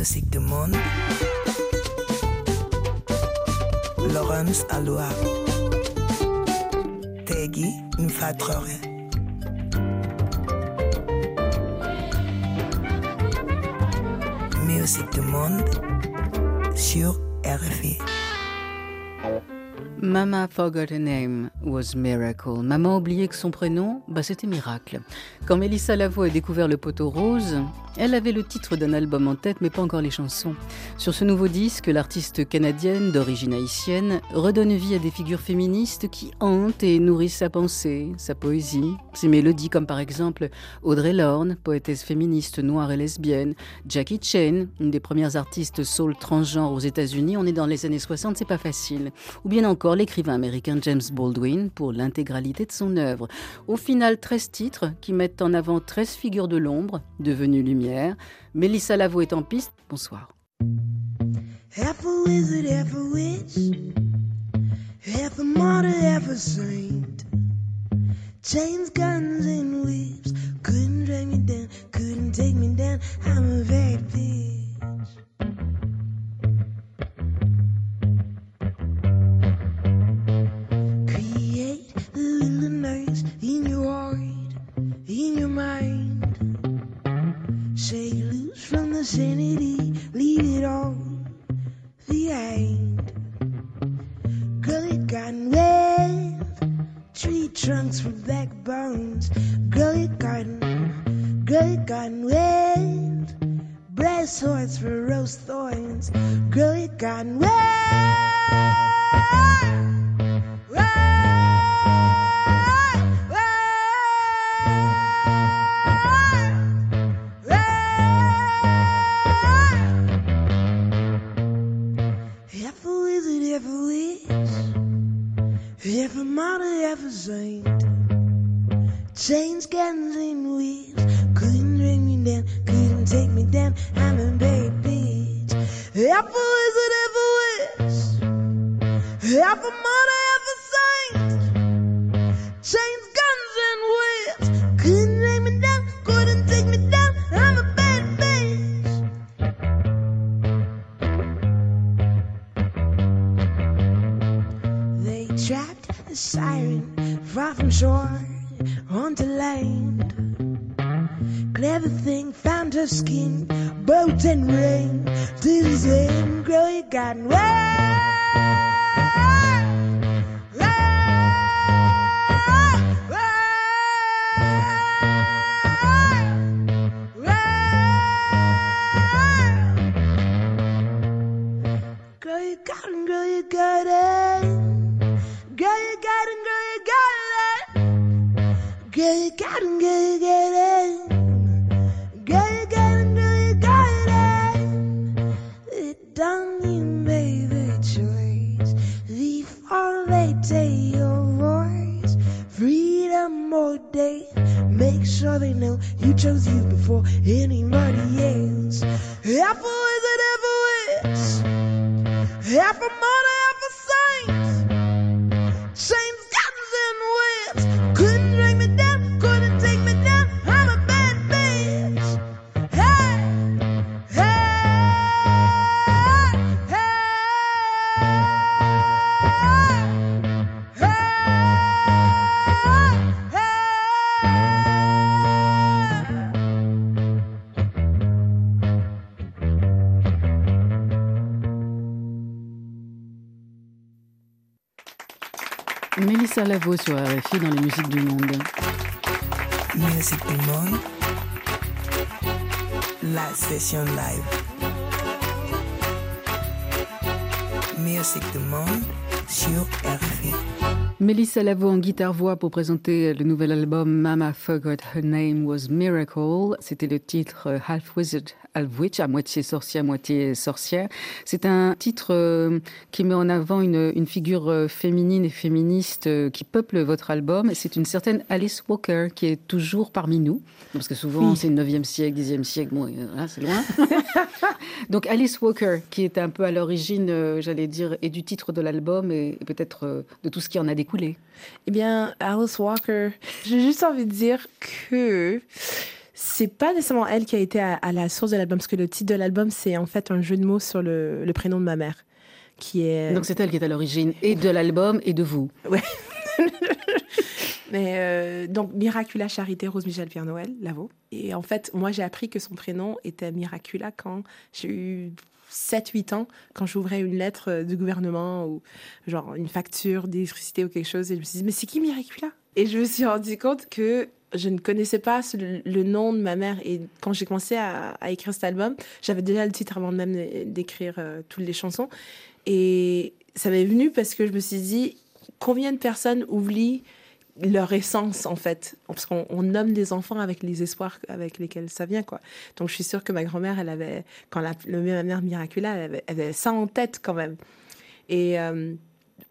Musique du monde. Laurence Aloua. Tegui Nfatrore. Musique du monde sur RFI. Mama forgot her name was miracle. Maman oublié que son prénom, bah, c'était miracle. Quand Mélissa Lavo a découvert le poteau rose, elle avait le titre d'un album en tête, mais pas encore les chansons. Sur ce nouveau disque, l'artiste canadienne d'origine haïtienne redonne vie à des figures féministes qui hantent et nourrissent sa pensée, sa poésie, ses mélodies, comme par exemple Audrey Lorne, poétesse féministe noire et lesbienne, Jackie Chan, une des premières artistes soul transgenre aux États-Unis. On est dans les années 60, c'est pas facile. Ou bien encore l'écrivain américain James Baldwin pour l'intégralité de son œuvre. Au final, 13 titres qui mettent en avant 13 figures de l'ombre devenues lumière. Mélissa Lavo est en piste. Bonsoir. Half a wizard, half a witch, half a martyr, half a saint. Chains, guns, and whips couldn't drag me down, couldn't take me down. I'm a bad bitch. Create the wilderness in your heart, in your mind. Shake loose from the sanity, leave it all behind. Girl, it gotten wet. Tree trunks for backbones. Girl, it gotten, girl, it gotten wet. Brass horns for roast thorns. Girl, it wet. Wet, you got it, girl, you got it. Girl, you got it, girl, you got it. Girl, you got it, girl, you got it. Girl, you got it, girl, you got it. It done you made the choice. Before they take your voice, freedom or death. Make sure they know you chose you before anybody Sur RFI dans les musiques du monde. Musique du monde. La session live. Musique du monde sur RFI. Mélissa Lavo en guitare-voix pour présenter le nouvel album Mama Forgot Her Name Was Miracle. C'était le titre euh, Half Wizard, Half Witch, à moitié sorcière, à moitié sorcière. C'est un titre euh, qui met en avant une, une figure euh, féminine et féministe qui peuple votre album. C'est une certaine Alice Walker qui est toujours parmi nous. Parce que souvent, c'est le 9e siècle, 10e siècle, bon, là, c'est loin. Donc Alice Walker, qui est un peu à l'origine, j'allais dire, et du titre de l'album et, et peut-être de tout ce qui en a découlé? Eh bien, Alice Walker, j'ai juste envie de dire que C'est pas nécessairement elle qui a été à, à la source de l'album, parce que le titre de l'album, c'est en fait un jeu de mots sur le, le prénom de ma mère, qui est... Donc c'est elle qui est à l'origine et de l'album et de vous. Ouais. Mais euh, donc, Miracula Charité Rose Michel Pierre Noël, Lavo. Et en fait, moi, j'ai appris que son prénom était Miracula quand j'ai eu 7-8 ans, quand j'ouvrais une lettre euh, du gouvernement ou genre une facture d'électricité ou quelque chose. Et je me suis dit, mais c'est qui Miracula? Et je me suis rendu compte que je ne connaissais pas le, nom de ma mère. Et quand j'ai commencé à, à, écrire cet album, j'avais déjà le titre avant même d'écrire euh, toutes les chansons. Et ça m'est venu parce que je me suis dit, combien de personnes oublient leur essence en fait. Parce qu'on on nomme des enfants avec les espoirs avec lesquels ça vient quoi. Donc je suis sûre que ma grand-mère elle avait quand la, le mère Miracula elle avait, elle avait, ça en tête quand même. Et euh,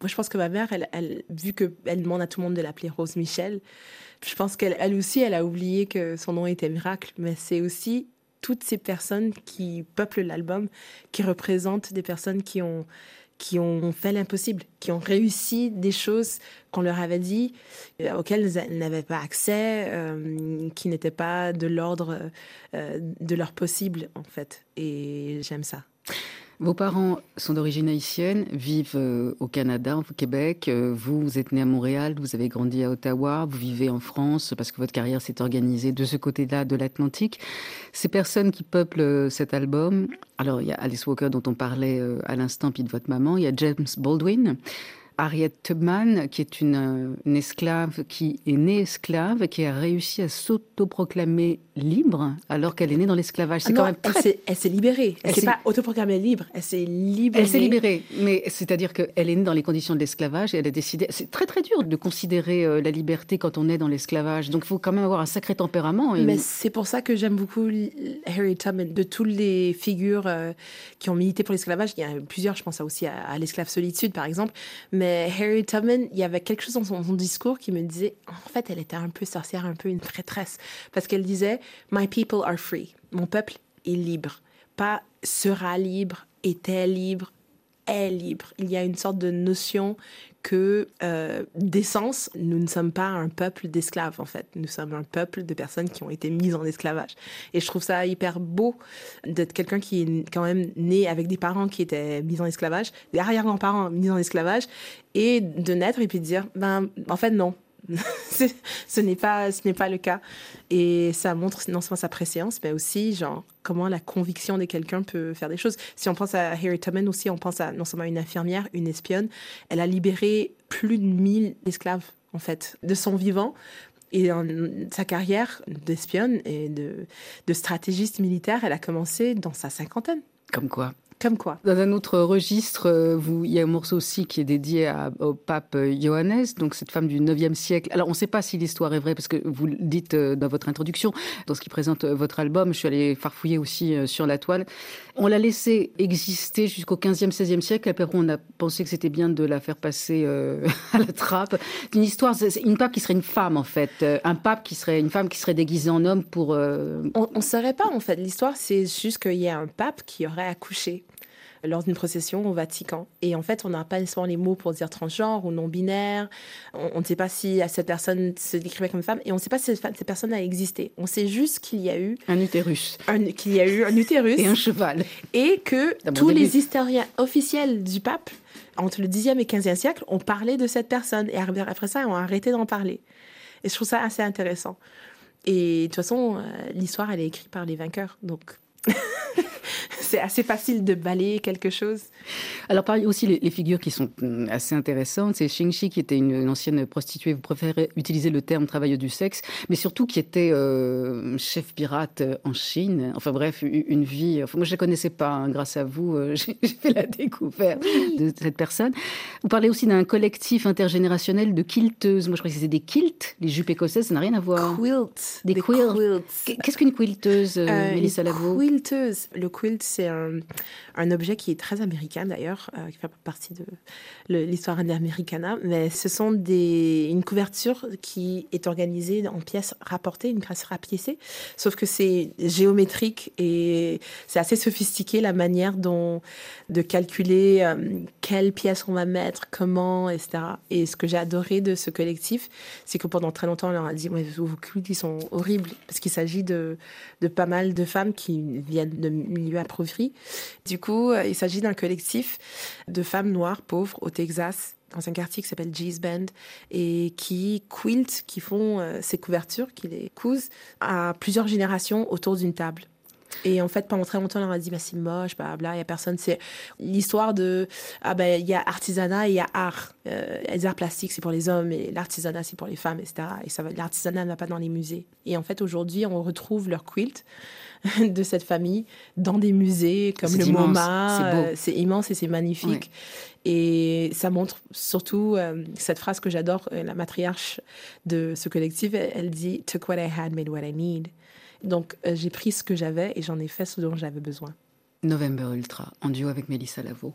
moi je pense que ma mère elle, elle vu que elle demande à tout le monde de l'appeler Rose Michel je pense qu'elle elle aussi elle a oublié que son nom était Miracle. Mais c'est aussi toutes ces personnes qui peuplent l'album qui représentent des personnes qui ont qui ont fait l'impossible, qui ont réussi des choses qu'on leur avait dit, euh, auxquelles elles n'avaient pas accès, euh, qui n'étaient pas de l'ordre euh, de leur possible, en fait. Et j'aime ça. Vos parents sont d'origine haïtienne, vivent euh, au Canada, au Québec. Euh, vous, vous êtes né à Montréal, vous avez grandi à Ottawa, vous vivez en France parce que votre carrière s'est organisée de ce côté-là de l'Atlantique. Ces personnes qui peuplent euh, cet album, alors il y a Alice Walker dont on parlait à l'instant, puis de votre maman, il y a James Baldwin. Harriet Tubman, qui est une, une, esclave qui est née esclave, qui a réussi à s'autoproclamer libre alors qu'elle est née dans l'esclavage. C'est ah quand même très... Elle s'est libérée. Elle, s'est pas autoproclamée libre. Elle s'est libérée. Elle s'est libérée. Mais c'est-à-dire qu'elle est née dans les conditions de l'esclavage et elle a décidé. C'est très très dur de considérer euh, la liberté quand on est dans l'esclavage. Donc il faut quand même avoir un sacré tempérament. Et... Mais c'est pour ça que j'aime beaucoup Harriet Tubman. De toutes les figures euh, qui ont milité pour l'esclavage, il y a plusieurs. Je pense aussi à, à l'esclave solitude par exemple. Mais Harry Tubman, il y avait quelque chose dans son, son, discours qui me disait, en fait, elle était un peu sorcière, un peu une prêtresse, parce qu'elle disait, My people are free. Mon peuple est libre. Pas sera libre, était libre, est libre. Il y a une sorte de notion que euh, d'essence, nous ne sommes pas un peuple d'esclaves, en fait. Nous sommes un peuple de personnes qui ont été mises en esclavage. Et je trouve ça hyper beau d'être quelqu'un qui est quand même né avec des parents qui étaient mis en esclavage, des arrière-grands-parents mis en esclavage, et de naître et puis de dire, ben, en fait, non, ce n'est pas ce n'est pas le cas. Et ça montre non seulement sa préséance mais aussi genre comment la conviction de quelqu'un peut faire des choses. Si on pense à Harry Tubman aussi on pense à non seulement une infirmière une espionne. Elle a libéré plus de 1000 esclaves en fait de son vivant et sa carrière d'espionne et de, de stratégiste militaire, elle a commencé dans sa cinquantaine. Comme quoi comme quoi Dans un autre registre, euh, vous, il y a un morceau aussi qui est dédié à, au pape Johannes, donc cette femme du 9e siècle. Alors, on ne sait pas si l'histoire est vraie, parce que vous le dites euh, dans votre introduction, dans ce qui présente euh, votre album. Je suis allée farfouiller aussi sur la toile. On l'a laissé exister jusqu'au 15e, 16e siècle. Après, on a pensé que c'était bien de la faire passer euh, à la trappe. Une histoire, c'est une pape qui serait une femme, en fait. Un pape qui serait une femme qui serait déguisée en homme pour... Euh... On ne saurait pas, en fait. L'histoire, c'est juste qu'il y a un pape qui aurait accouché lors d'une procession au Vatican. Et en fait, on n'a pas nécessairement les mots pour dire transgenre ou non-binaire. On, ne sait pas si cette personne se décrivait comme femme et on ne sait pas si cette personne a existé. On sait juste qu'il y a eu un utérus, qu'il y a eu un utérus et un cheval, et que tous début. les historiens officiels du pape entre le 10e et 15e siècle ont parlé de cette personne et après ça, ont arrêté d'en parler. Et je trouve ça assez intéressant. Et de toute façon, l'histoire, elle est écrite par les vainqueurs. Donc, c'est assez facile de balayer quelque chose. Alors, pareil aussi, les, les, figures qui sont mm, assez intéressantes, c'est Xingxi, qui était une, une, ancienne prostituée, vous préférez utiliser le terme travailleuse du sexe, mais surtout qui était euh, chef pirate en Chine. Enfin bref, une vie. Enfin, moi, je ne la connaissais pas, hein, grâce à vous, euh, j'ai fait la découverte oui. de cette personne. Vous parlez aussi d'un collectif intergénérationnel de quilteuses. Moi, je crois que c'était des quilts, les jupes écossaises, ça n'a rien à voir. Quilt. Des, des quilts. Qu'est-ce qu'une quilteuse, euh, Mélissa Lavo Le quilt, c'est un, objet qui est très américain d'ailleurs, euh, qui fait partie de l'histoire Americana. Mais ce sont des, une couverture qui est organisée en pièces rapportées, une pièce rapiécée. Sauf que c'est géométrique et c'est assez sophistiqué la manière dont de calculer euh, quelles pièces on va mettre, comment, etc. Et ce que j'ai adoré de ce collectif, c'est que pendant très longtemps, on leur a dit ouais, vos cultes, ils sont horribles, parce qu'il s'agit de, de pas mal de femmes qui viennent de milieux appauvris. Du coup, euh, il s'agit d'un collectif de femmes noires pauvres au Texas dans un quartier qui s'appelle G's Bend et qui quiltent, qui font euh, ces couvertures, qui les cousent à plusieurs générations autour d'une table. Et en fait, pendant très longtemps, on leur a dit, bah, c'est moche, bla, bla, il y a personne. C'est l'histoire de, ah ben, il y a artisanat et il y a art. Euh, les arts plastiques, c'est pour les hommes et l'artisanat, c'est pour les femmes, etc. Et ça l'artisanat ne va pas dans les musées. Et en fait, aujourd'hui, on retrouve leur quilt de cette famille dans des musées comme le immense, MoMA. c'est. Euh, C'est immense et c'est magnifique. Et ça montre surtout euh, cette phrase que j'adore, la matriarche de ce collectif, elle, elle dit Took what I had, made what I need. Donc euh, j'ai pris ce que j'avais et j'en ai fait ce dont j'avais besoin. November Ultra, en duo avec Mélissa Lavo.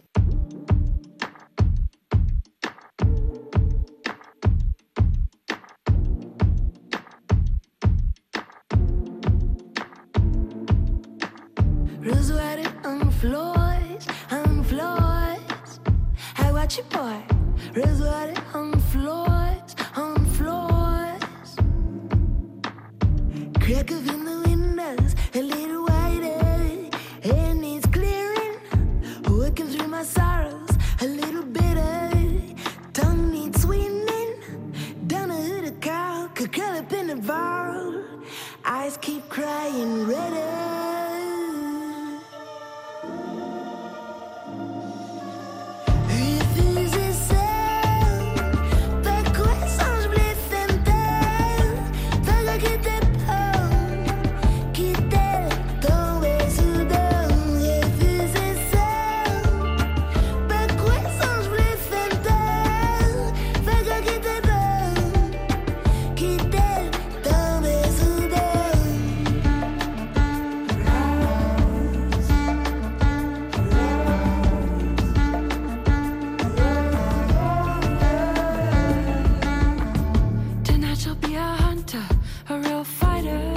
Tonight you'll be a hunter, a real fighter.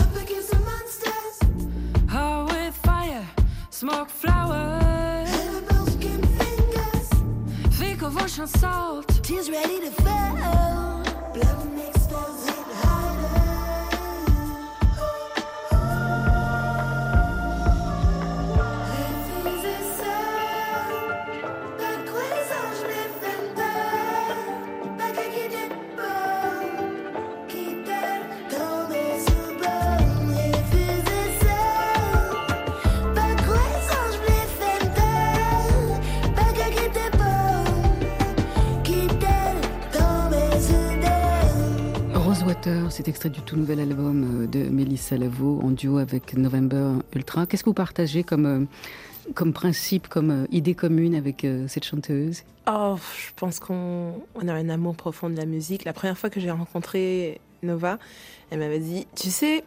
Up against the monsters, Oh, with fire, smoke flowers. and broken fingers. Think of ocean salt. Tears ready to fall. C'est extrait du tout nouvel album euh, de Mélissa Lavo en duo avec November Ultra. Qu'est-ce que vous partagez comme, euh, comme principe, comme euh, idée commune avec cette chanteuse? Oh, je pense qu'on on a un amour profond de la musique. La première fois que j'ai rencontré Nova, elle m'avait dit, tu sais,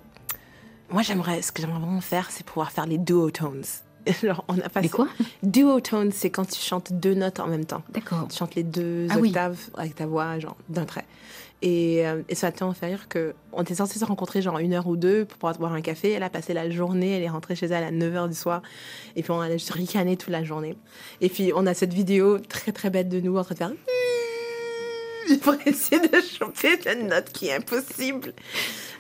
moi j'aimerais, ce que j'aimerais vraiment faire, c'est pouvoir faire les duotones. Genre, on a passé... Quoi? C'est quand tu chantes deux notes en même temps. D'accord. Tu chantes les deux Ah oui. octaves avec ta voix, genre, d'un trait. Et, euh, et ça tellement fait rire que on était censé se rencontrer genre une heure ou deux pour pouvoir boire un café. Elle a passé la journée, elle est rentrée chez elle à 9h du soir. Et puis on a juste ricané toute la journée. Et puis on a cette vidéo très très bête de nous en train de faire pour essayer de choper la note qui est impossible.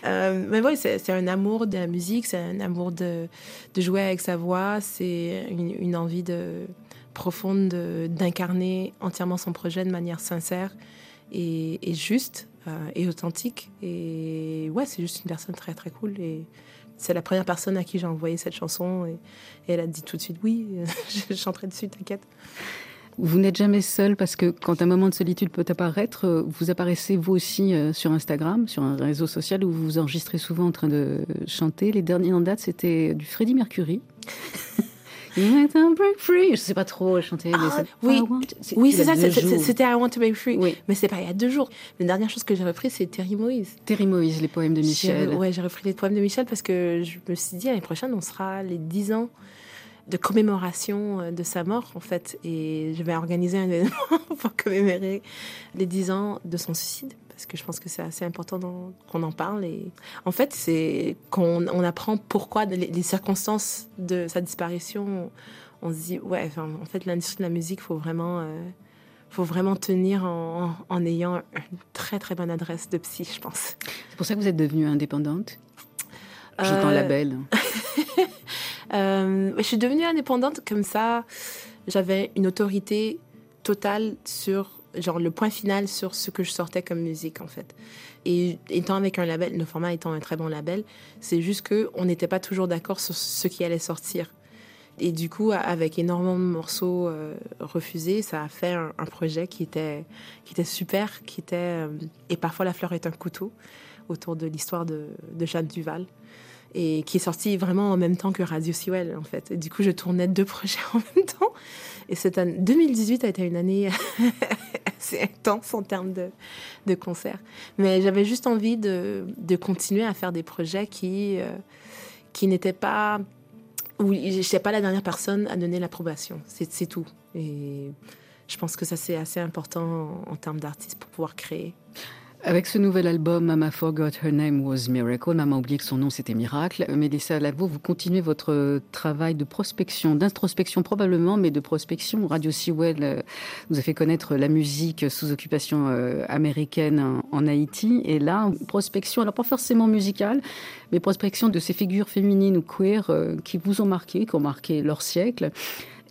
Euh, mais oui, c'est un amour de la musique, c'est un amour de, de jouer avec sa voix, c'est une, envie de, profonde de- d'incarner entièrement son projet de manière sincère et, juste et authentique. Et ouais, c'est juste une personne très très cool. Et c'est la première personne à qui j'ai envoyé cette chanson et, et elle a dit tout de suite oui, je chanterai dessus, t'inquiète. Vous n'êtes jamais seul parce que quand un moment de solitude peut apparaître, euh, vous apparaissez vous aussi euh, sur Instagram, sur un réseau social où vous vous enregistrez souvent en train de chanter. Les derniers en date, c'était du Freddie Mercury. Break free. Je sais pas trop chanter. mais Ah, c'est- oui, oui, c'est ça. C'était I Want to Be Free. Oui. Mais c'est pas il y a deux jours. La dernière chose que j'ai repris, c'est Terry Moïse. Terry Moïse, les poèmes de Michel. Ouais, j'ai repris les poèmes de Michel parce que je me suis dit l'année prochaine, on sera les 10 ans de commémoration euh, de sa mort, en fait. Et je vais organiser un événement pour commémorer les 10 ans de son suicide. Parce que je pense que c'est assez important qu'on en parle. Et en fait, c'est qu'on on apprend pourquoi, les, les circonstances de sa disparition. On se dit, ouais, enfin, en fait, l'industrie de la musique, faut vraiment. euh, faut vraiment tenir en, en ayant une très très bonne adresse de psy, je pense. C'est pour ça que vous êtes devenue indépendante? J'entends Euh, label. Euh, je suis devenue indépendante comme ça. J'avais une autorité totale sur, genre, le point final sur ce que je sortais comme musique, en fait. Et étant avec un label, le format étant un très bon label, c'est juste que on n'était pas toujours d'accord sur ce qui allait sortir. Et du coup, avec énormément de morceaux euh, refusés, ça a fait un, projet qui était, qui était super, qui était... euh, et parfois, la fleur est un couteau, autour de l'histoire de, de Jeanne Duval et qui est sorti vraiment en même temps que Radio Sewell, en fait. Du coup, je tournais deux projets en même temps. Et cette année, 2018 a été une année assez intense en termes de, concerts. Mais j'avais juste envie de, continuer à faire des projets qui, euh, qui n'étaient pas... où je n'étais pas la dernière personne à donner l'approbation. C'est c'est tout. Et je pense que ça, c'est assez important en, en termes d'artiste pour pouvoir créer. Avec ce nouvel album, Mama Forgot Her Name Was Miracle, Maman oublié que son nom c'était Miracle. Mélissa Lavo, vous continuez votre travail de prospection, d'introspection probablement, mais de prospection. Radio Sewell euh, vous a fait connaître la musique sous occupation euh, américaine en, Haïti. Et là, prospection, alors pas forcément musicale, mais prospection de ces figures féminines ou queer euh, qui vous ont marqué, qui ont marqué leur siècle.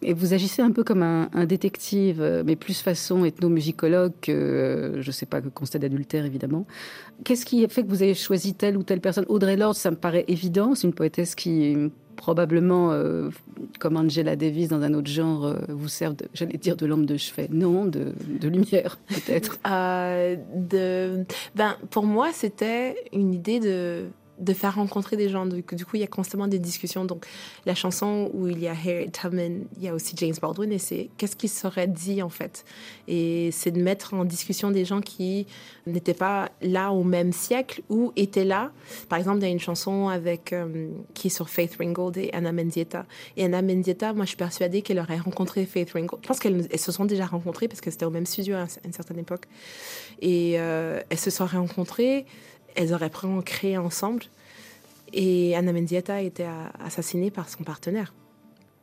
Et vous agissez un peu comme un, détective, euh, mais plus façon ethnomusicologue que, euh, je sais pas, que constat d'adultère, évidemment. Qu'est-ce qui fait que vous avez choisi telle ou telle personne? Audrey Lorde, ça me paraît évident. C'est une poétesse qui, probablement, euh, comme Angela Davis dans un autre genre, vous sert, j'allais dire, de lampe de chevet. Non, de, lumière, peut-être. Ben, pour moi, c'était une idée de, de faire rencontrer des gens. Du, coup- il y a constamment des discussions. Donc, la chanson où il y a Harriet Tubman, il y a aussi James Baldwin, et c'est qu'est-ce qui serait dit en fait? Et c'est de mettre en discussion des gens qui n'étaient pas là au même siècle ou étaient là. Par exemple, il y a une chanson avec euh, qui est sur Faith Ringgold et Anna Mendieta. Et Anna Mendieta, moi, je suis persuadée qu'elle aurait rencontré Faith Ringgold. Je pense qu'elles elles se sont déjà rencontrées parce que c'était au même studio à une certaine époque. Et euh, elles se seraient rencontrées, elles auraient vraiment créé ensemble. Et Anna Mendieta a- assassinée par son partenaire.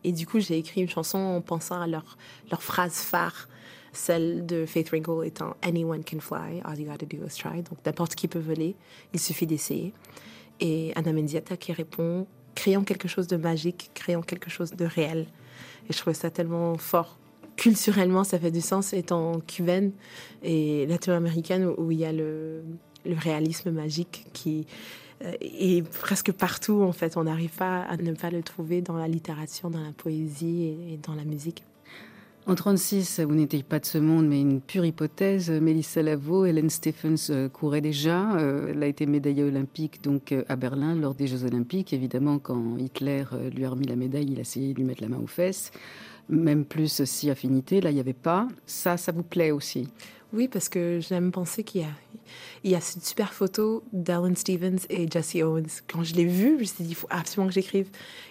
Et du coup, j'ai écrit une chanson en pensant à leur, leur phrase phare, celle de Faith Ringgold étant Anyone can fly, all you gotta do is try. Donc n'importe qui peut voler, il suffit d'essayer. Et Anna Mendieta qui répond Créons quelque chose de magique, créons quelque chose de réel. Et je trouvais ça tellement fort. Culturellement, ça fait du sens étant cubaine et latino-américaine où il y a le, le réalisme magique qui euh, est presque partout en fait. On n'arrive pas à ne pas le trouver dans la littérature, dans la poésie et, dans la musique. En 36, vous n'étiez pas de ce monde, mais une pure hypothèse. Mélissa Lavo, Helen Stephens euh, courait déjà. Euh, elle a été médaillée olympique donc à Berlin lors des Jeux Olympiques. Évidemment, quand Hitler lui a remis la médaille, il a essayé de lui mettre la main aux fesses. Même plus si affinité, là, il n'y avait pas. Ça, ça vous plaît aussi? Oui, parce que j'aime penser qu'il y a, il y a cette super photo d'Alan Stevens et Jesse Owens. Quand je l'ai vue, je me suis dit, il faut absolument que j'écrive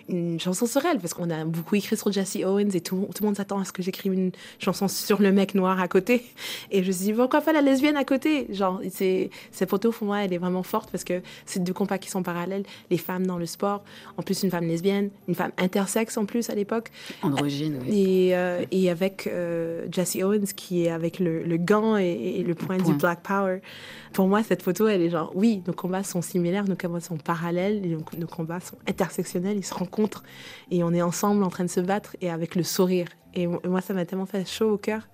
une chanson sur elle, parce qu'on a beaucoup écrit sur Jesse Owens et tout, tout le monde s'attend à ce que j'écrive une chanson sur le mec noir à côté. Et je me suis dit, pourquoi pas la lesbienne à côté Genre, c'est, cette photo, pour moi, elle est vraiment forte parce que c'est deux combats qui sont parallèles. Les femmes dans le sport, en plus une femme lesbienne, une femme intersexe en plus à l'époque. Androgyne, oui. Et, euh, et avec euh, Jesse Owens qui est avec le, le gant et, et le point, point. du Black Power. Pour moi, cette photo, elle est genre, oui, nos combats sont similaires, nos combats sont parallèles, et nos, combats sont intersectionnels, ils se rencontrent et on est ensemble en train de se battre et avec le sourire. Et mo- moi, ça m'a tellement fait chaud au cœur.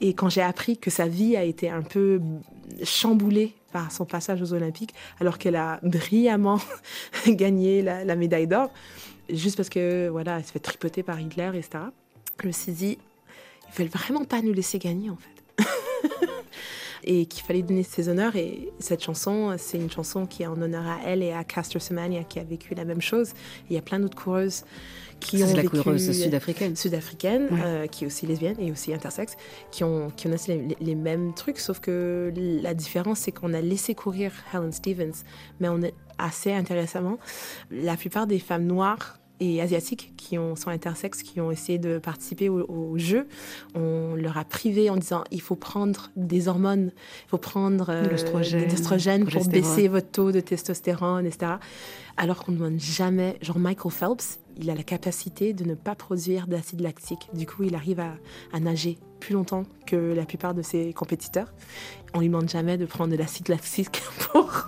Et quand j'ai appris que sa vie a été un peu chamboulée par son passage aux Olympiques, alors qu'elle a brillamment gagné la, la médaille d'or, juste parce que voilà, elle se fait tripoter par Hitler, etc. Je me suis dit, ils veulent vraiment pas nous laisser gagner en fait. et qu'il fallait donner ses honneurs. Et cette chanson, c'est une chanson qui est en honneur à elle et à Castor Semenya qui a vécu la même chose. Il y a plein d'autres coureuses qui Ça, ont c'est la vécu coureuse sud-africaine. sud-africaine, Ouais. euh, qui est aussi lesbienne et aussi intersexe, qui ont, qui ont aussi les, les mêmes trucs, sauf que la différence, c'est qu'on a laissé courir Helen Stevens, mais on est assez intéressamment, la plupart des femmes noires et asiatiques qui ont, sont intersexes, qui ont essayé de participer au, au jeu, on leur a privé en disant il faut prendre des hormones, il faut prendre euh, des oestrogènes pour baisser votre taux de testostérone, etc. Alors qu'on ne demande jamais, genre Michael Phelps, il a la capacité de ne pas produire d'acide lactique. Du coup, il arrive à, à nager plus longtemps que la plupart de ses compétiteurs. On lui demande jamais de prendre de l'acide lactique pour,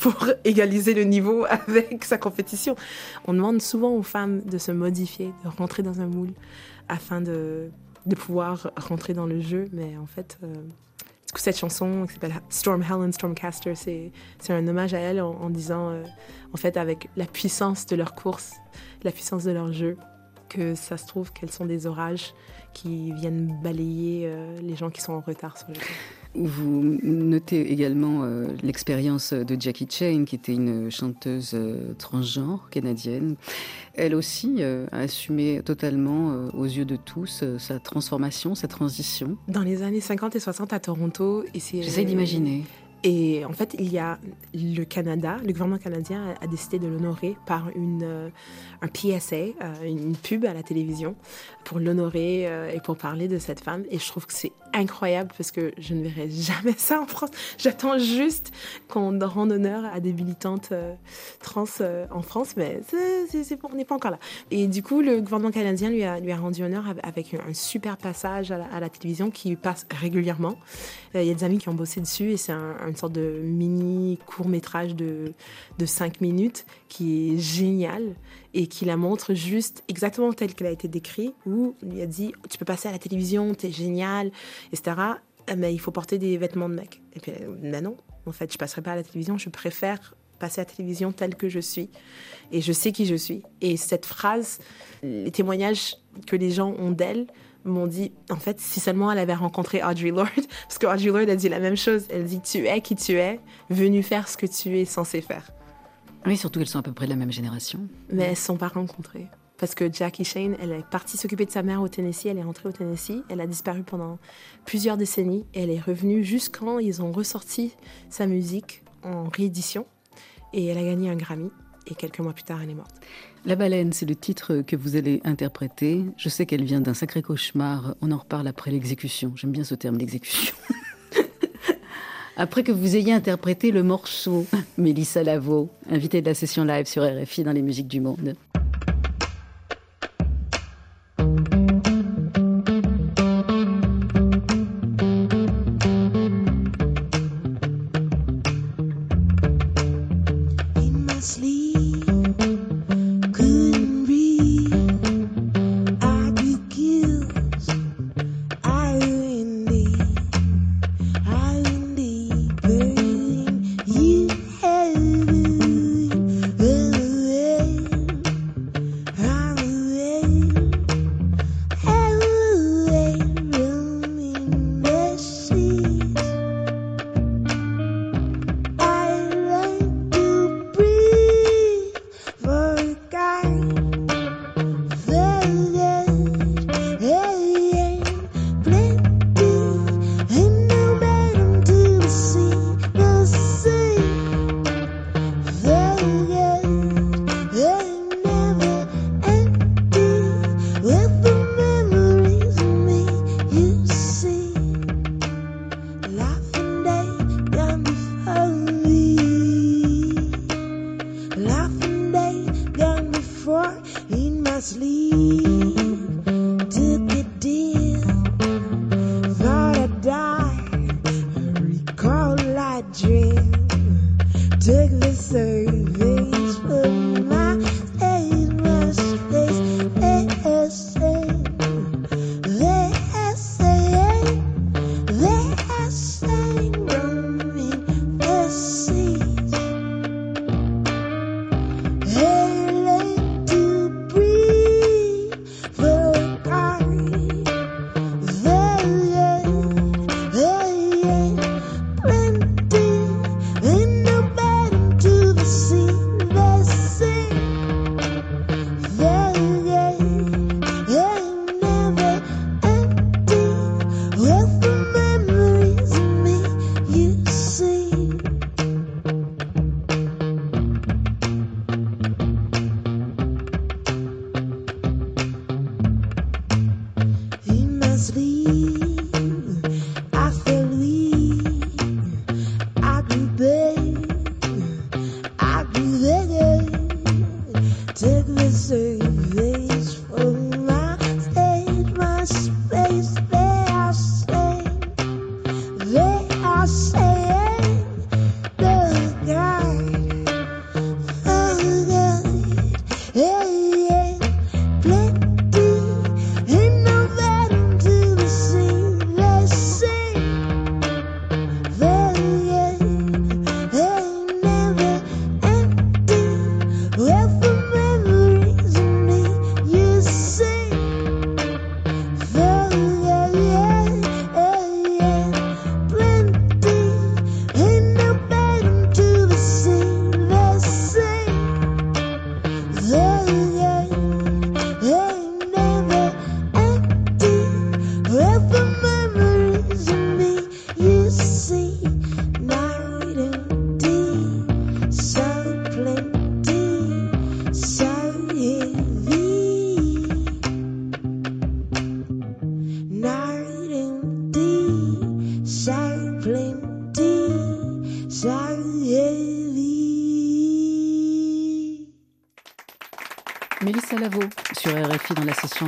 pour égaliser le niveau avec sa compétition. On demande souvent aux femmes de se modifier, de rentrer dans un moule afin de, de pouvoir rentrer dans le jeu. Mais en fait, euh, cette chanson qui s'appelle Storm Helen Stormcaster, c'est c'est un hommage à elle en, en disant, euh, en fait, avec la puissance de leur course, la puissance de leur jeu, que ça se trouve qu'elles sont des orages qui viennent balayer euh, les gens qui sont en retard sur le jeu. Vous notez également euh, l'expérience de Jackie Chain, qui était une chanteuse euh, transgenre canadienne. Elle aussi a assumé totalement, aux yeux de tous, sa transformation, sa transition. Dans les années 50 et 60 à Toronto, et c'est J'essaie d'imaginer. Et en fait, il y a le Canada, le gouvernement canadien a, décidé de l'honorer par une, euh, un PSA, euh, une pub à la télévision, pour l'honorer euh, et pour parler de cette femme. Et je trouve que c'est incroyable parce que je ne verrai jamais ça en France. J'attends juste qu'on rende honneur à des militantes trans en France, mais on n'est pas encore là. Et du coup, le gouvernement canadien lui a, lui a rendu honneur av- avec un, super passage à la, télévision qui passe régulièrement. Il y a des amis qui ont bossé dessus et c'est un- une sorte de mini court métrage de, de 5 minutes qui est génial et qui la montre juste exactement telle qu'elle a été décrite où il a dit tu peux passer à la télévision, t'es génial, etc. Euh, Mais il faut porter des vêtements de mec. Et puis, ben non, en fait, je passerai pas à la télévision, je préfère passer à la télévision telle que je suis. Et je sais qui je suis. Et cette phrase, les témoignages que les gens ont d'elle, m'ont dit, en fait, si seulement elle avait rencontré Audrey Lorde, parce que Audrey Lorde a dit la même chose. Elle dit, tu es qui tu es, venu faire ce que tu es censé faire. Oui, surtout qu'elles sont à peu près de la même génération. Mais elles ne sont pas rencontrées. Parce que Jackie Shane, elle est partie s'occuper de sa mère au Tennessee, elle est rentrée au Tennessee, elle a disparu pendant plusieurs décennies, et elle est revenue juste quand ils ont ressorti sa musique en réédition, et elle a gagné un Grammy, et quelques mois plus tard, elle est morte. La baleine, c'est le titre que vous allez interpréter. Je sais qu'elle vient d'un sacré cauchemar. On en reparle après l'exécution. J'aime bien ce terme, l'exécution. Après que vous ayez interprété le morceau, Mélissa Lavo, invitée de la session live sur RFI dans les musiques du monde.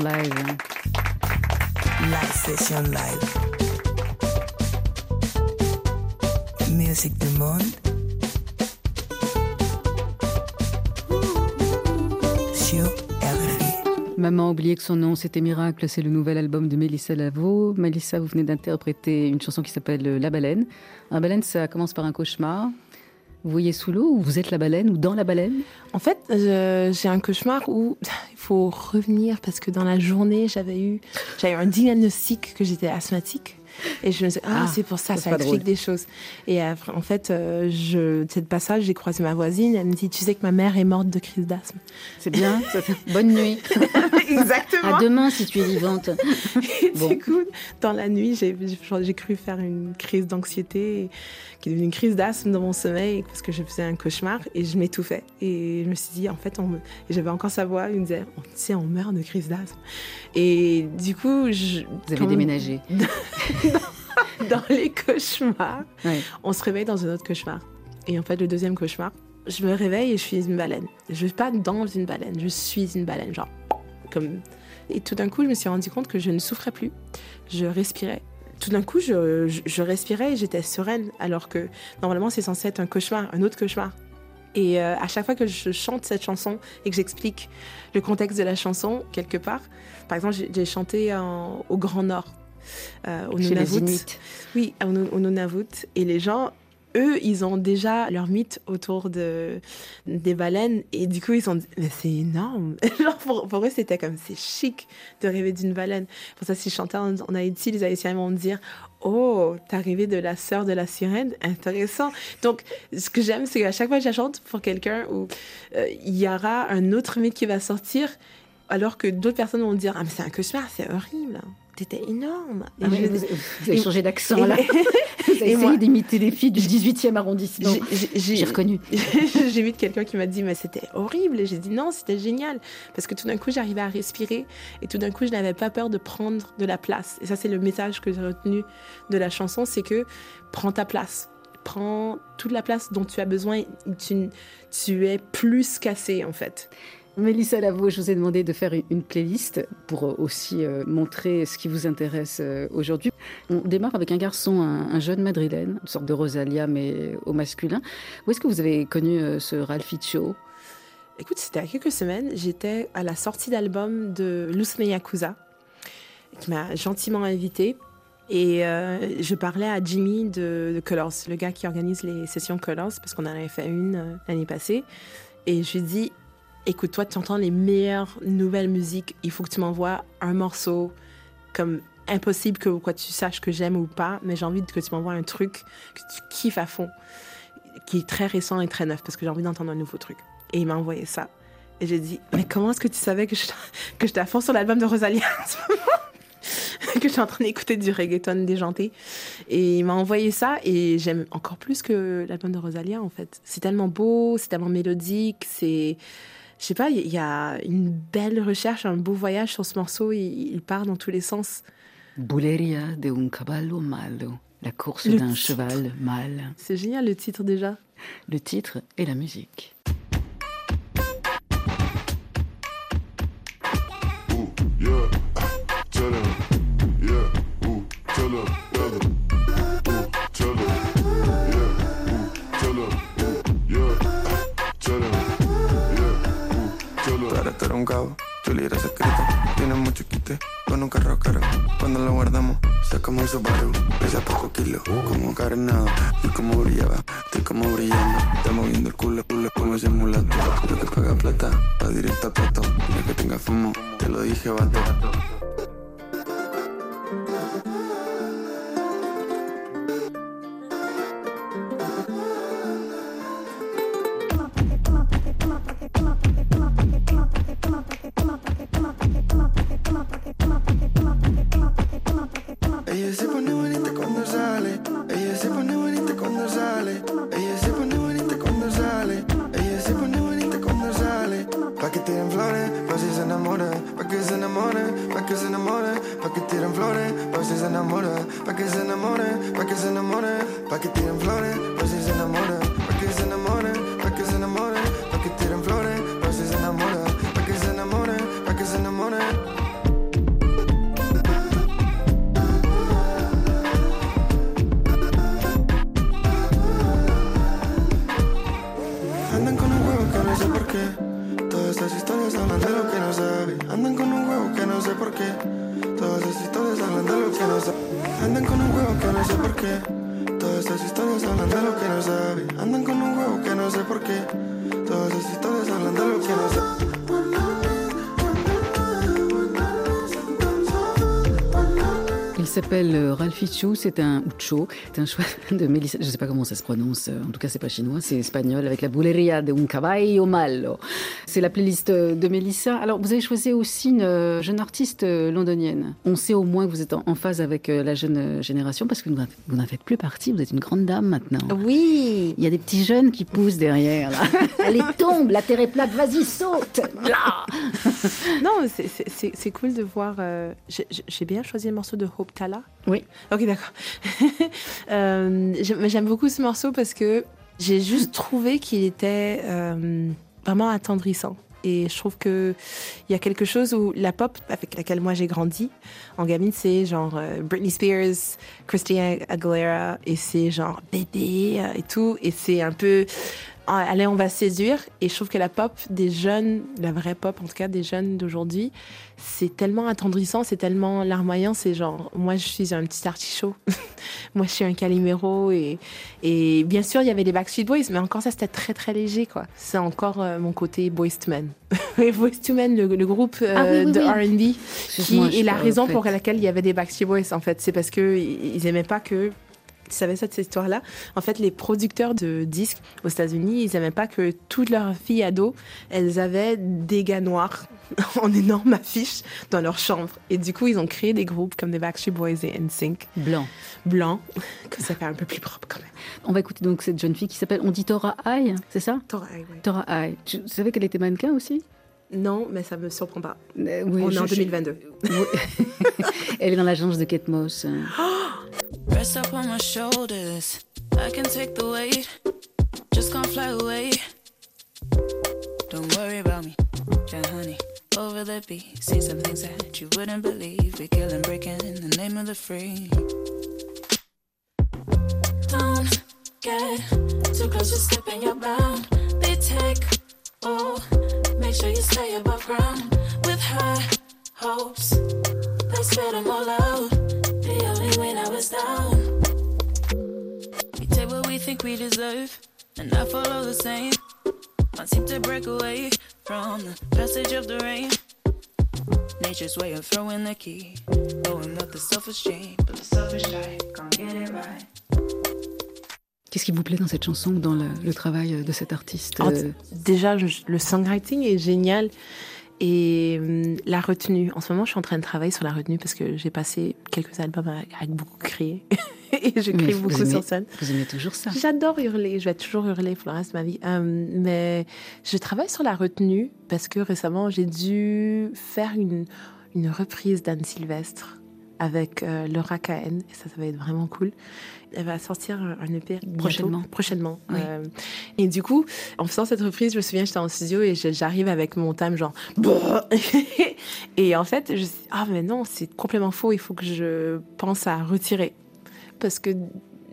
Live. Live session live. Musique du monde. Sur RFI. Maman a oublié que son nom, c'était Miracle. C'est le nouvel album de Mélissa Lavo. Mélissa, vous venez d'interpréter une chanson qui s'appelle La baleine. La baleine, ça commence par un cauchemar. Vous voyez sous l'eau ou vous êtes la baleine ou dans la baleine? En fait, je- j'ai un cauchemar où il faut revenir parce que dans la journée, j'avais eu, j'avais eu un diagnostic que j'étais asthmatique. Et je me suis dit, ah, Ah, c'est pour ça, ça explique drôle. des choses. Et après, en fait, euh, je, cette passage, j'ai croisé ma voisine. Elle me dit, tu sais que ma mère est morte de crise d'asthme. C'est bien. Bonne nuit. Exactement. À demain si tu es vivante. Et Bon. Du coup, dans la nuit, j'ai j'ai cru faire une crise d'anxiété qui est devenue une crise d'asthme dans mon sommeil parce que je faisais un cauchemar et je m'étouffais. Et je me suis dit, en fait, on me... j'avais encore sa voix, il me disait, tu sais, on meurt de crise d'asthme. Et du coup, je... Vous avez quand- déménagé. dans les cauchemars, Ouais. on se réveille dans un autre cauchemar. Et en fait, le deuxième cauchemar, je me réveille et je suis une baleine. Je suis pas dans une baleine, je suis une baleine, genre comme. Et tout d'un coup, je me suis rendu compte que je ne souffrais plus. Je respirais. Tout d'un coup, je, je- je respirais et j'étais sereine, alors que normalement, c'est censé être un cauchemar, un autre cauchemar. Et euh, à chaque fois que je chante cette chanson et que j'explique le contexte de la chanson quelque part, par exemple, j'ai chanté en- au Grand Nord, au Chez les Nunavut. Oui, au, au Nunavut. Et les gens, eux, ils ont déjà leur mythe autour de, des baleines. Et du coup, ils sont dit, mais c'est énorme. Genre, pour, pour eux, c'était comme, c'est chic de rêver d'une baleine. Pour ça, si je chantais en, en Haïti, les Haïtiens vont me dire, oh, t'as rêvé de la sœur de la sirène? Intéressant. Donc, ce que j'aime, c'est qu'à chaque fois que je chante pour quelqu'un où euh, il y aura un autre mythe qui va sortir, alors que d'autres personnes vont dire, ah, mais c'est un cauchemar, c'est horrible. T'étais énorme. Et Ah je- vous, vous avez et- changé d'accent là. Vous avez essayé d'imiter les filles du 18e arrondissement. J'ai reconnu. j'ai vu quelqu'un qui m'a dit mais c'était horrible et j'ai dit non c'était génial parce que tout d'un coup j'arrivais à respirer et tout d'un coup je n'avais pas peur de prendre de la place et ça c'est le message que j'ai retenu de la chanson c'est que prends ta place prends toute la place dont tu as besoin tu, tu es plus cassé en fait Mélissa Lavo, je vous ai demandé de faire une playlist pour euh, aussi euh, montrer ce qui vous intéresse euh, aujourd'hui. On démarre avec un garçon, un, un jeune madrilène, une sorte de Rosalia mais au masculin. Où est-ce que vous avez connu ce Ralphiccio Écoute, c'était il y a quelques semaines, j'étais à la sortie d'album de Lucene Yakuza, qui m'a gentiment invitée. Et je parlais à Jimmy de, de Colors, le gars qui organise les sessions Colors, parce qu'on en avait fait une l'année passée. Et je lui ai dit, écoute, toi, tu entends les meilleures nouvelles musiques, il faut que tu m'envoies un morceau comme impossible que quoi, tu saches que j'aime ou pas, mais j'ai envie que tu m'envoies un truc que tu kiffes à fond, qui est très récent et très neuf, parce que j'ai envie d'entendre un nouveau truc. Et il m'a envoyé ça. Et j'ai dit, mais comment est-ce que tu savais que je que j'étais à fond sur l'album de Rosalia en ce moment? Que j'étais en train d'écouter du reggaeton déjanté. Et il m'a envoyé ça et j'aime encore plus que l'album de Rosalia en fait. C'est tellement beau, c'est tellement mélodique, c'est. Je sais pas, il y a une belle recherche, un beau voyage sur ce morceau, il, il part dans tous les sens. Buleria de un caballo malo. La course d'un cheval mal. C'est génial le titre déjà. Le titre et la musique. Un cabo, libra secreta. Tienes mucho quite con un carro caro. Cuando lo guardamos, sacamos el Subaru. Pesa poco kilo, como carenado. Y como brillaba, estoy como brillando. Está moviendo el culo, culo como ese mulato. Lo que paga plata, va directo a plato. Mira que tenga fumo, te lo dije, vato. S'appelle euh, Ralphie Chou, c'est un Ucho, c'est un choix de Mélissa, je ne sais pas comment ça se prononce, euh, en tout cas c'est pas chinois, c'est espagnol, avec la Buleria de un caballo malo. C'est la playlist euh, de Mélissa. Alors vous avez choisi aussi une euh, jeune artiste euh, londonienne. On sait au moins que vous êtes en phase avec la jeune génération parce que vous n'en- faites plus partie, vous êtes une grande dame maintenant. Oui. Il y a des petits jeunes qui poussent derrière. Là. Allez, tombe, la terre est plate, vas-y, saute. Là. Non, c'est- cool de voir. euh, j'ai- bien choisi le morceau de Hope Tala. Oui. Ok, d'accord. Euh, j'aime mais j'aime beaucoup ce morceau parce que j'ai juste trouvé qu'il était euh, vraiment attendrissant. Et je trouve que il y a quelque chose où la pop avec laquelle moi j'ai grandi en gamine, c'est genre euh, Britney Spears, Christina Aguilera, et c'est genre bébé euh, et tout. Et c'est un peu allez, on va séduire. Et je trouve que la pop des jeunes, la vraie pop en tout cas des jeunes d'aujourd'hui, c'est tellement attendrissant, c'est tellement larmoyant. C'est genre, moi je suis un petit artichaut, moi je suis un calimero. Et, et bien sûr, il y avait les Backstreet Boys, mais encore ça c'était très très léger quoi. C'est encore euh, mon côté Boys to Men. Et Boys to Men, le, le groupe euh, Ah oui, oui, de oui. RB, qui est la raison pour laquelle il y avait des Backstreet Boys en fait. C'est parce que ils aimaient pas que tu savais ça de cette histoire-là En fait, les producteurs de disques aux États-Unis, ils aimaient pas que toutes leurs filles ados, elles avaient des gars noirs en énorme affiche dans leur chambre. Et du coup, ils ont créé des groupes comme les Backstreet Boys et NSYNC Blanc. blancs, que ça fait un peu plus propre quand même. On va écouter donc cette jeune fille qui s'appelle, on dit Tora Ai, c'est ça? T'aurais- ouais. Tora Ai. Tu savais qu'elle était mannequin aussi? Non, mais ça me surprend pas. Euh, oui, On est je- en je- 2022. Oui. Elle est dans l'agence de Kate Moss. Rest up on my shoulders. I can take the weight. Just can't fly away. Don't worry about me, yeah, honey. Over the beat, see some things that you wouldn't believe. We kill and break in the name of the free. Don't get too close, you're slipping your bound. They take, oh, make sure you stay above ground with high hopes. They spit them all out. The only way now is down. We take what we think we deserve, and I follow the same. Can't seem to break away from the passage of the rain. Nature's way of throwing the key, blowing up the selfish chain, but the selfish guy can't get it right. Qu'est-ce qui vous plaît dans cette chanson dans le, le travail de cet artiste Alors, euh, Déjà, le songwriting est génial. Et hum, la retenue. En ce moment, je suis en train de travailler sur la retenue parce que j'ai passé quelques albums avec, beaucoup crié. et je crie beaucoup aimez- sur scène. Vous aimez toujours ça J'adore hurler, je vais toujours hurler pour le reste de ma vie. Euh, mais je travaille sur la retenue parce que récemment, j'ai dû faire une, une reprise d'Anne Sylvestre avec euh, Laura Cahen. Et ça, ça va être vraiment cool. Elle va sortir un EP bientôt, Prochainement. Oui. Euh, et du coup, en faisant cette reprise, je me souviens, j'étais en studio et j'arrive avec mon thème genre... Et en fait, je suis ah mais non, c'est complètement faux, il faut que je pense à retirer. Parce que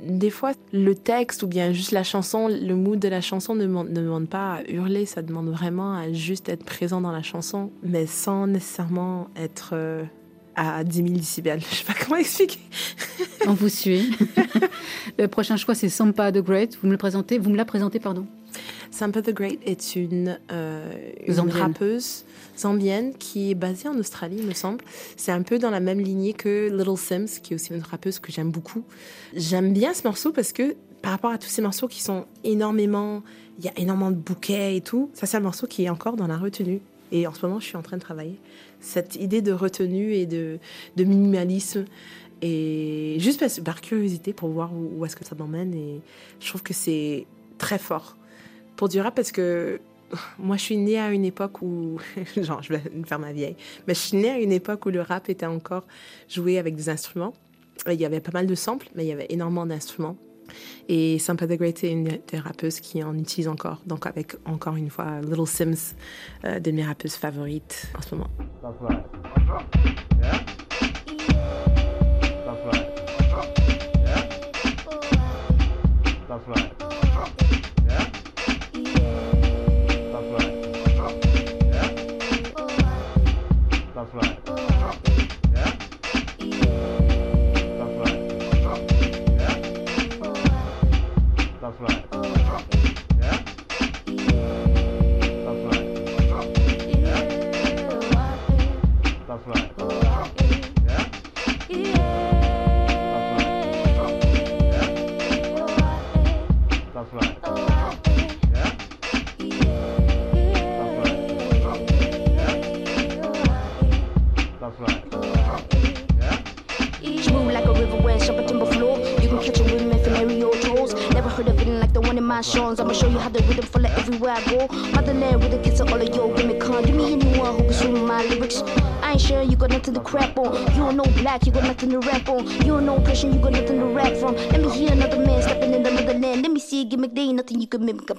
des fois, le texte ou bien juste la chanson, le mood de la chanson ne demande, ne demande pas à hurler, ça demande vraiment à juste être présent dans la chanson, mais sans nécessairement être euh, à 10 000 décibels. Je sais pas comment expliquer. On vous suit. le prochain choix, c'est Sampa the Great. Vous me le présentez Vous me la présentez, pardon Sampa the Great est une, euh, une Zambienne. rappeuse zambienne qui est basée en Australie, il me semble. C'est un peu dans la même lignée que Little Sims, qui est aussi une rappeuse que j'aime beaucoup. J'aime bien ce morceau parce que par rapport à tous ces morceaux qui sont énormément, il y a énormément de bouquets et tout, ça c'est un morceau qui est encore dans la retenue. Et en ce moment, je suis en train de travailler cette idée de retenue et de, minimalisme. Et juste par curiosité pour voir où, où est-ce que ça m'emmène. Et je trouve que c'est très fort pour du rap parce que moi, je suis née à une époque où, genre, je vais faire ma vieille, mais je suis née à une époque où le rap était encore joué avec des instruments. Il y avait pas mal de samples, mais il y avait énormément d'instruments. Et Sampa the Great est une des rappeuses qui en utilise encore. Donc, avec encore une fois Little Sims, euh, de mes rappeuses favorites en ce moment. Uh -huh. The songs. I'ma show you how the rhythm follow everywhere I go. Motherland kiss of all of who can my lyrics. I ain't sure you got nothing to on. Don't know black, you got nothing to rap on. You don't know you got nothing to rap from. Let me hear another man in the. Let me see a gimmick, ain't nothing you can mimic. The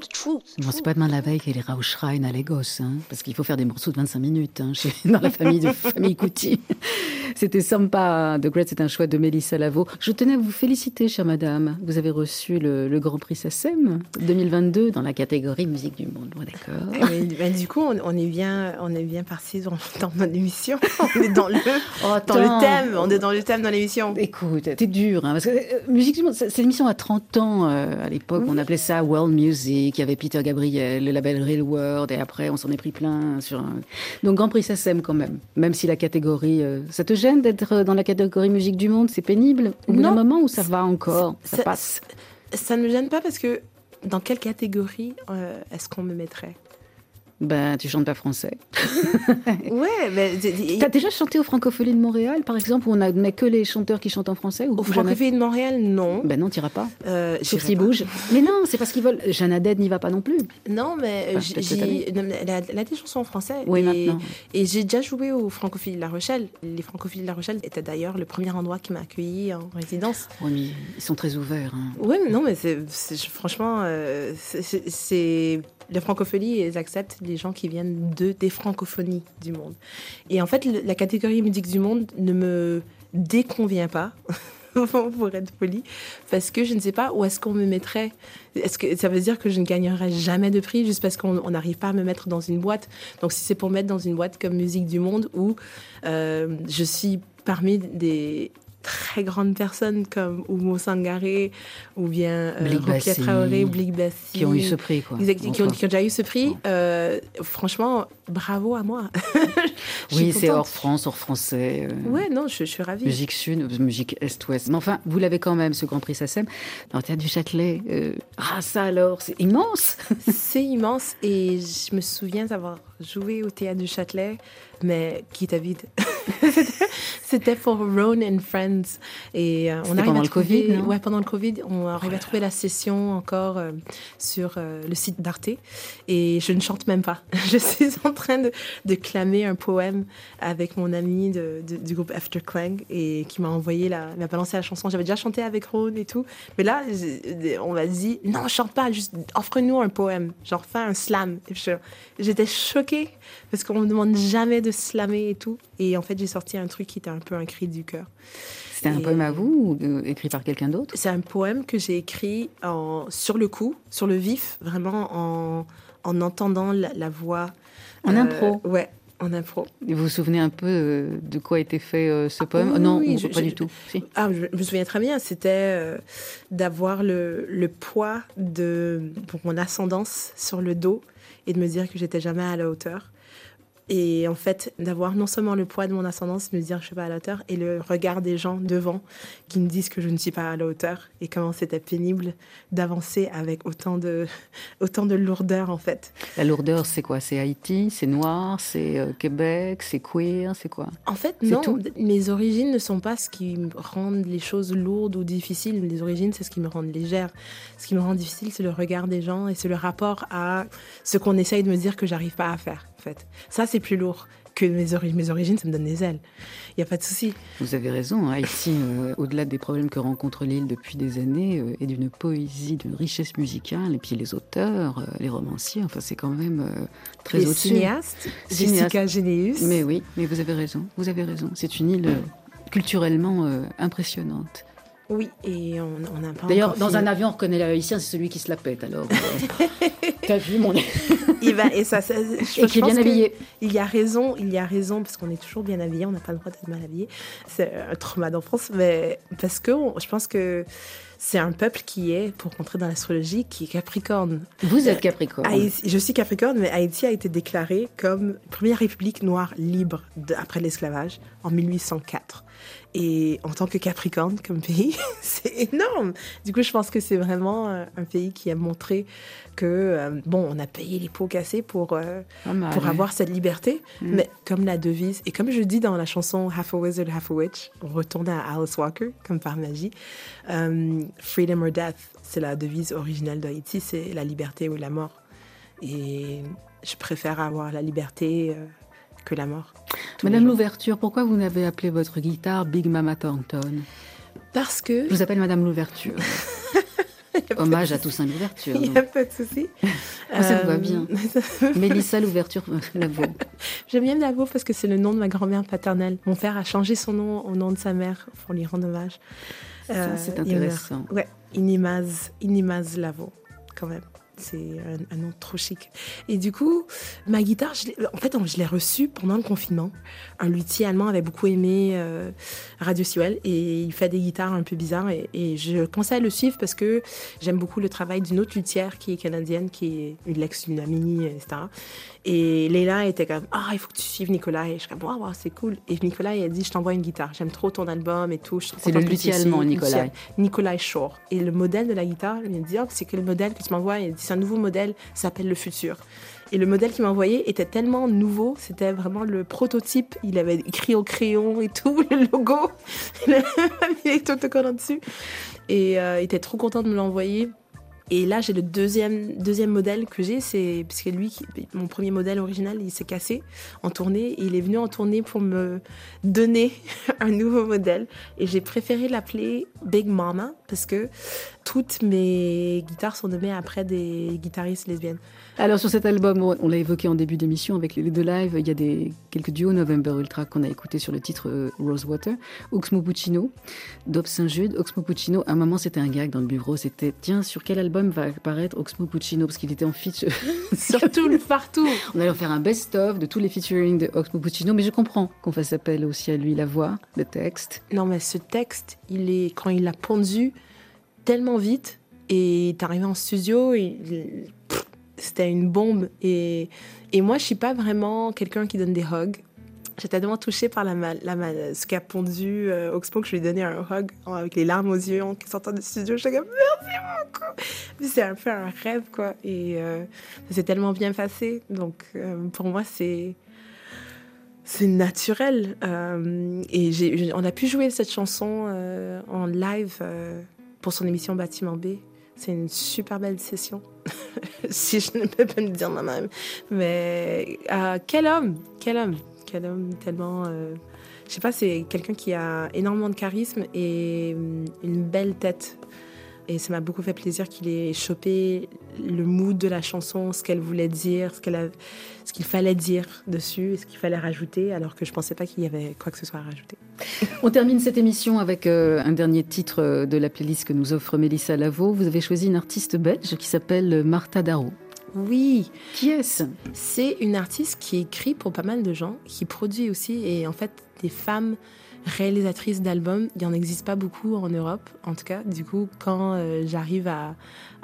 c'est pas demain la veille qu'il ira au à Lagos, hein, parce qu'il faut faire des morceaux de 25 minutes hein, chez, dans la famille de famille Couty. C'était sympa. The Great, c'est un choix de Mélissa Lavo. Je tenais à vous féliciter, chère madame. Vous avez reçu le, le Grand Prix SACEM 2022 dans la catégorie musique du monde. Bon, D'accord. Ben, du coup, on, on est bien, on est bien parti dans, dans mon émission. On est dans le, Oh, dans le thème. On est dans le thème dans l'émission. Écoute, c'est dur, hein, parce que euh, Musique du Monde, c'est l'émission à 30 ans euh, à l'époque, on appelait ça World Music, il y avait Peter Gabriel, le label Real World, et après on s'en est pris plein sur un... Donc Grand Prix SACEM quand même, même si la catégorie... euh, ça te gêne d'être dans la catégorie Musique du Monde, c'est pénible. Au bout d'un moment ou ça va encore, ça, Ça- passe. Ça ne me gêne pas parce que dans quelle catégorie euh, est-ce qu'on me mettrait? Ben, tu chantes pas français. Ouais, mais T'as déjà chanté au Francophonie de Montréal, par exemple, où on admet que les chanteurs qui chantent en français ou au ou jamais Francophonie de Montréal, non. Ben non, t'iras pas. Euh, Sauf s'ils bougent. Mais non, c'est parce qu'ils veulent. Jeanne Haddad n'y va pas non plus. Non, mais Enfin, non, mais elle, a, elle a des chansons en français. Oui, et, maintenant. Et j'ai déjà joué au Francophilie de La Rochelle. Les Francophilies de La Rochelle étaient d'ailleurs le premier endroit qui m'a accueilli en résidence. Oui, mais ils sont très ouverts. hein. Oui, mais non, mais c'est franchement, euh, c'est- les francophonies, ils acceptent les gens qui viennent de des francophonies du monde. Et en fait, la catégorie musique du monde ne me déconvient pas. pour être poli, parce que je ne sais pas où est-ce qu'on me mettrait. Est-ce que ça veut dire que je ne gagnerai jamais de prix juste parce qu'on on n'arrive pas à me mettre dans une boîte Donc si c'est pour mettre dans une boîte comme Musique du Monde où euh, je suis parmi des très grandes personnes comme Oumo Sangaré ou bien euh, Rokia Traoré, Blik Bassi, Qui ont eu ce prix, quoi. Exact, qui, ont, Enfin. qui ont déjà eu ce prix. Euh, franchement, bravo à moi. Oui, c'est hors France, hors français. euh, Ouais, non, je, je suis ravie. Musique sud, musique est-ouest. Mais enfin, vous l'avez quand même, ce Grand Prix SACEM, dans le Théâtre du Châtelet. Euh, ah, ça alors, c'est immense C'est immense et je me souviens d'avoir joué au théâtre du Châtelet, mais qui était vide. C'était- pour Ron and Friends. Et euh, on arrive pendant à le Covid, Ouais, pendant le Covid, on arrive à trouver la session encore sur le site d'Arte. Et je ne chante même pas. Je suis en train de, de clamer un poème avec mon ami de- de- du groupe After Clang et qui m'a envoyé la, m'a balancé la chanson. J'avais déjà chanté avec Ron et tout. Mais là, on m'a dit, non, chante pas, juste offre-nous un poème. Genre, fais un slam. Et je- J'étais choquée parce qu'on me demande jamais de slammer et tout. Et en fait, j'ai sorti un truc qui était un peu un cri du cœur. C'était un poème à vous ou écrit par quelqu'un d'autre? C'est un poème que j'ai écrit en, sur le coup, sur le vif, vraiment en, en entendant la, la voix. En Euh, impro Ouais, en impro. Vous vous souvenez un peu euh, de quoi était fait euh, ce poème? Oui, Non, oui, ou je- pas je- du tout. Si. Ah, je, je me souviens très bien, c'était euh, d'avoir le, le poids de pour mon ascendance sur le dos et de me dire que j'étais jamais à la hauteur. Et en fait, d'avoir non seulement le poids de mon ascendance, me dire que je suis pas à la hauteur, et le regard des gens devant qui me disent que je ne suis pas à la hauteur, et comment c'était pénible d'avancer avec autant de, autant de lourdeur, en fait. La lourdeur, c'est quoi? C'est Haïti, c'est noir, c'est euh, Québec, c'est queer, c'est quoi? En fait, non, tout mes origines ne sont pas ce qui me rendent les choses lourdes ou difficiles. Les origines, c'est ce qui me rend légère. Ce qui me rend difficile, c'est le regard des gens et c'est le rapport à ce qu'on essaye de me dire que j'arrive pas à faire. En fait, ça, c'est plus lourd que mes origines. Mes origines, ça me donne des ailes. Il y a pas de souci. Vous avez raison, hein, Haïti, euh, au-delà des problèmes que rencontre l'île depuis des années, euh, est d'une poésie, d'une richesse musicale, et puis les auteurs, euh, les romanciers, enfin c'est quand même euh, très Les au-dessus. cinéastes, Cinéaste. Jessica Généus. Mais oui, mais vous avez raison, vous avez raison. C'est une île culturellement impressionnante. Oui, et on n'a pas D'ailleurs, dans un avion, on reconnaît l'haïtien, c'est celui qui se la pète. Alors, euh, t'as vu mon. Il va, et ça, ça- je, Et qui est bien habillé. Il y a raison, il y a raison, parce qu'on est toujours bien habillé, on n'a pas le droit d'être mal habillé. C'est un trauma d'enfance, mais parce que on- je pense que c'est un peuple qui est, pour rentrer dans l'astrologie, qui est Capricorne. Vous êtes Capricorne. Haïti- je suis Capricorne, mais Haïti a été déclarée comme première république noire libre de- après l'esclavage en 1804. Et en tant que Capricorne, comme pays, c'est énorme. Du coup, je pense que c'est vraiment euh, un pays qui a montré que, euh, bon, on a payé les pots cassés pour, euh, mal, pour ouais. avoir cette liberté, Mm. mais comme la devise, et comme je dis dans la chanson Half a Wizard, Half a Witch, on retourne à Alice Walker, comme par magie, euh, Freedom or Death, c'est la devise originelle d'Haïti, c'est la liberté ou la mort. Et je préfère avoir la liberté que la mort. Madame l'ouverture, pourquoi vous n'avez appelé votre guitare Big Mama Thornton Parce que... Je vous appelle Madame l'ouverture. Hommage à Toussaint l'ouverture. Il n'y a pas de souci. Ça me va Euh, bien. Mélissa l'ouverture, euh, la vaut. J'aime bien Davo parce que c'est le nom de ma grand-mère paternelle. Mon père a changé son nom au nom de sa mère pour lui rendre hommage. Ça, c'est meurt. intéressant. Ouais, Inimaz, Inimaz Lavo, quand même. C'est un, nom trop chic. Et du coup, ma guitare, en fait, je l'ai reçue pendant le confinement. Un luthier allemand avait beaucoup aimé euh, Radio Sewell et il fait des guitares un peu bizarres. Et, je commençais à le suivre parce que j'aime beaucoup le travail d'une autre luthière qui est canadienne, qui est une l'ex d'une amie, etc. Et Leila était comme Ah, il faut que tu suives Nicolas. Et je suis comme Waouh, wow, c'est cool. Et Nicolas, il a dit Je t'envoie une guitare. J'aime trop ton album et tout. C'est le que luthier allemand. Nicolas. Nicolas Shore. Et le modèle de la guitare, il m'a dit Ah, c'est quel modèle que tu m'envoies Il a dit C'est un nouveau modèle, ça s'appelle le futur. Et le modèle qu'il m'a envoyé était tellement nouveau, c'était vraiment le prototype. Il avait écrit au crayon et tout, le logo. Il avait mis les autocollants dessus. Et euh, il était trop content de me l'envoyer. Et là, j'ai le deuxième, deuxième modèle que j'ai, c'est parce que lui, mon premier modèle original, il s'est cassé en tournée. Il est venu en tournée pour me donner un nouveau modèle. Et j'ai préféré l'appeler Big Mama parce que toutes mes guitares sont nommées après des guitaristes lesbiennes. Alors sur cet album, on l'a évoqué en début d'émission avec les deux lives, il y a des, quelques duos November Ultra qu'on a écouté sur le titre euh, Rosewater. Oxmo Puccino, Dob Saint-Jude. Oxmo Puccino, à un moment c'était un gag dans le bureau, c'était tiens, sur quel album va apparaître Oxmo Puccino? Parce qu'il était en feature. Surtout le partout. On allait en faire un best-of de tous les featuring de Oxmo Puccino, mais je comprends qu'on fasse appel aussi à lui, la voix, le texte. Non, mais ce texte, il est quand il l'a pondu tellement vite et t'es arrivé en studio, il- c'était une bombe. Et, et moi, je suis pas vraiment quelqu'un qui donne des hugs. J'étais tellement touchée par la, la, ce qu'a pondu euh, Oxmo que je lui ai donné un hug avec les larmes aux yeux en sortant du studio. Je suis comme merci beaucoup. C'est un peu un rêve, quoi. Et euh, ça s'est tellement bien passé. Donc, euh, pour moi, c'est c'est naturel. Euh, et on a pu jouer cette chanson euh, en live pour son émission Bâtiment B. C'est une super belle session, si je ne peux pas me dire moi-même. Mais euh, quel homme, quel homme, quel homme tellement... euh, je sais pas, c'est quelqu'un qui a énormément de charisme et hum, une belle tête. Et ça m'a beaucoup fait plaisir qu'il ait chopé le mood de la chanson, ce qu'elle voulait dire, ce qu'elle a- ce qu'il fallait dire dessus, ce qu'il fallait rajouter, alors que je pensais pas qu'il y avait quoi que ce soit à rajouter. On termine cette émission avec euh, un dernier titre euh, de la playlist que nous offre Mélissa Lavo. Vous avez choisi une artiste belge qui s'appelle Martha Darro. Oui, Qui est-ce? C'est une artiste qui écrit pour pas mal de gens, qui produit aussi, et en fait, des femmes réalisatrices d'albums, il n'y en existe pas beaucoup en Europe, en tout cas. Du coup, quand euh, j'arrive à,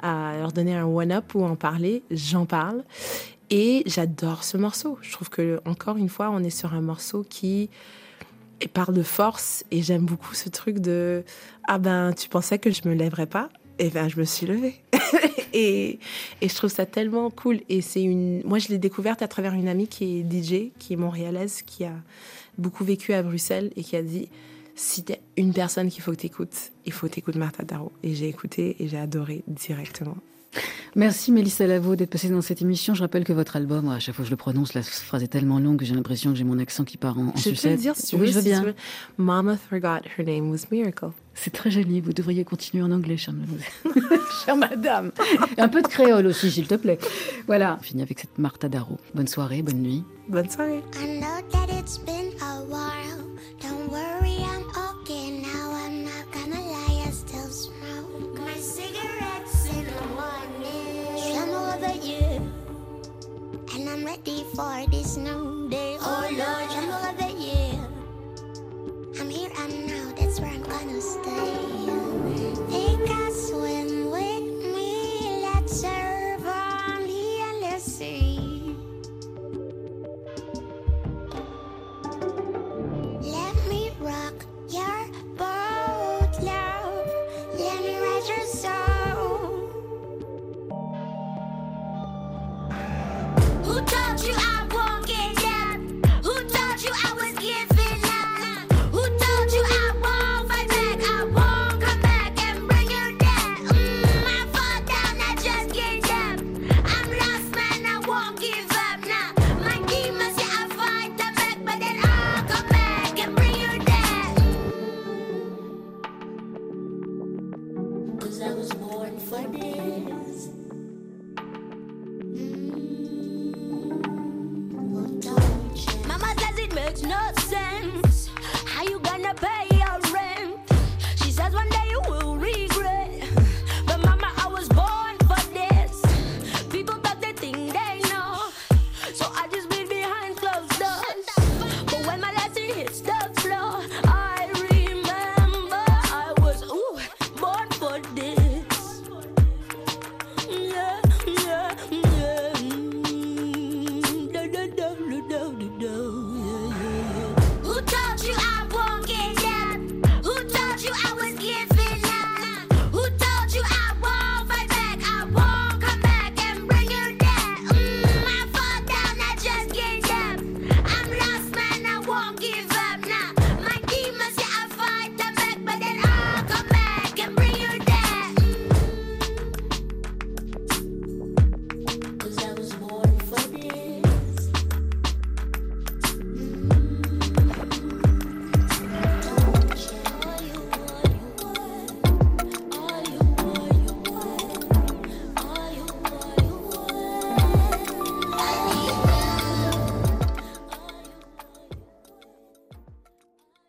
à leur donner un one-up ou en parler, j'en parle. Et j'adore ce morceau. Je trouve que, encore une fois, on est sur un morceau qui parle de force, et j'aime beaucoup ce truc de Ah ben, tu pensais que je me lèverais pas? Et ben, je me suis levée. et, et je trouve ça tellement cool. Et c'est une. Moi, je l'ai découverte à travers une amie qui est DJ, qui est montréalaise, qui a beaucoup vécu à Bruxelles et qui a dit si t'es une personne qu'il faut que t'écoutes, il faut t'écouter Martha Darro. Et j'ai écouté et j'ai adoré directement. Merci Mélissa Lavo d'être passée dans cette émission. Je rappelle que votre album, à chaque fois que je le prononce, la phrase est tellement longue que j'ai l'impression que j'ai mon accent qui part en, en je peux le sucette. dire si oui, je veux bien. veux. Mama forgot her name was Miracle. C'est très joli. Vous devriez continuer en anglais, chère mademoiselle. chère madame. Un peu de créole aussi, s'il te plaît. Voilà. On finit avec cette Martha Darro. Bonne soirée, bonne nuit. Bonne soirée. I know that it's been for this new day. Oh Lord, I'm all over you. I'm here, I'm now, that's where I'm gonna stay.